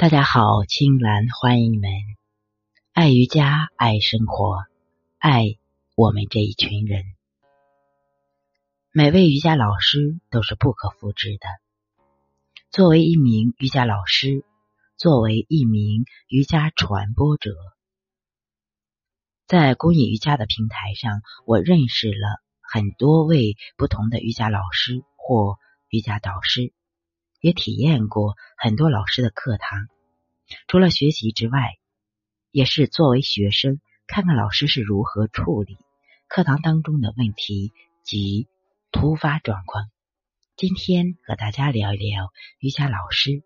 大家好，青兰欢迎你们。爱瑜伽，爱生活，爱我们这一群人。每位瑜伽老师都是不可复制的。作为一名瑜伽老师，作为一名瑜伽传播者，在公益瑜伽的平台上，我认识了很多位不同的瑜伽老师或瑜伽导师。也体验过很多老师的课堂，除了学习之外，也是作为学生看看老师是如何处理课堂当中的问题及突发状况。今天和大家聊一聊瑜伽老师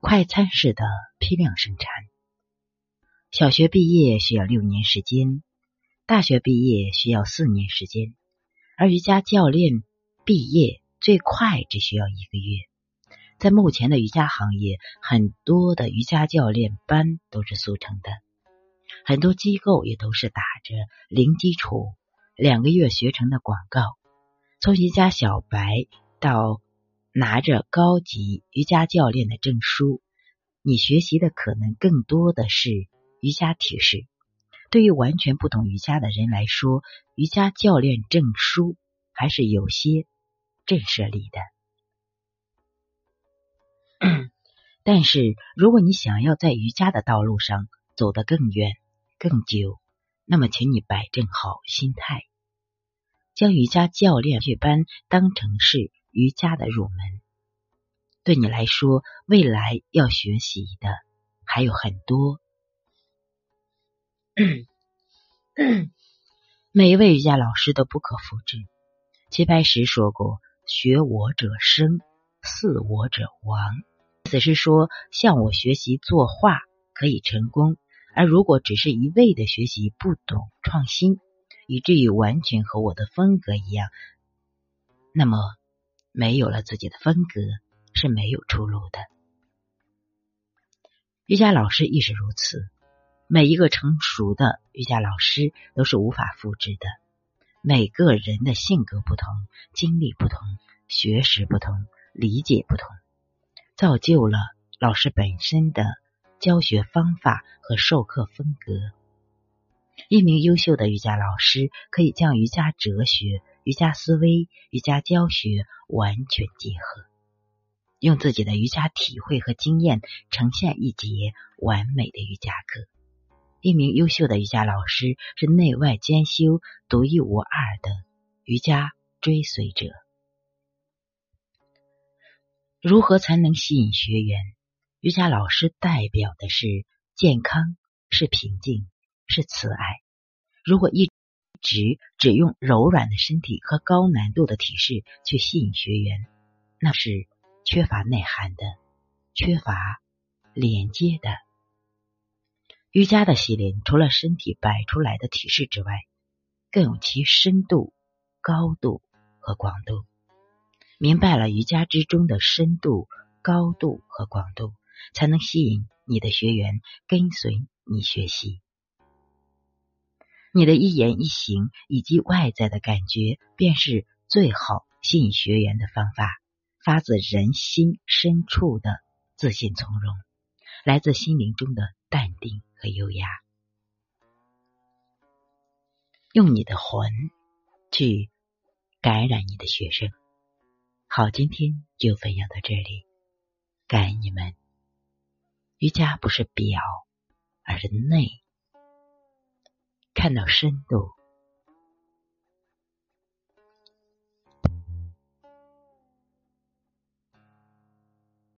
快餐式的批量生产。小学毕业需要六年时间，大学毕业需要四年时间，而瑜伽教练毕业。最快只需要一个月。在目前的瑜伽行业，很多的瑜伽教练班都是速成的，很多机构也都是打着零基础、两个月学成的广告。从瑜伽小白到拿着高级瑜伽教练的证书，你学习的可能更多的是瑜伽体式。对于完全不懂瑜伽的人来说，瑜伽教练证书还是有些。震慑力的，但是如果你想要在瑜伽的道路上走得更远、更久，那么请你摆正好心态，将瑜伽教练学班当成是瑜伽的入门。对你来说，未来要学习的还有很多。每一位瑜伽老师都不可复制。齐白石说过。学我者生，似我者亡。意思是说，向我学习作画可以成功，而如果只是一味的学习，不懂创新，以至于完全和我的风格一样，那么没有了自己的风格是没有出路的。瑜伽老师亦是如此，每一个成熟的瑜伽老师都是无法复制的。每个人的性格不同，经历不同，学识不同，理解不同，造就了老师本身的教学方法和授课风格。一名优秀的瑜伽老师可以将瑜伽哲学、瑜伽思维、瑜伽教学完全结合，用自己的瑜伽体会和经验呈现一节完美的瑜伽课。一名优秀的瑜伽老师是内外兼修、独一无二的瑜伽追随者。如何才能吸引学员？瑜伽老师代表的是健康，是平静，是慈爱。如果一直只用柔软的身体和高难度的体式去吸引学员，那是缺乏内涵的，缺乏连接的。瑜伽的系列除了身体摆出来的体式之外，更有其深度、高度和广度。明白了瑜伽之中的深度、高度和广度，才能吸引你的学员跟随你学习。你的一言一行以及外在的感觉，便是最好吸引学员的方法。发自人心深处的自信从容，来自心灵中的淡定。和优雅，用你的魂去感染你的学生。好，今天就分享到这里，感恩你们。瑜伽不是表，而是内，看到深度。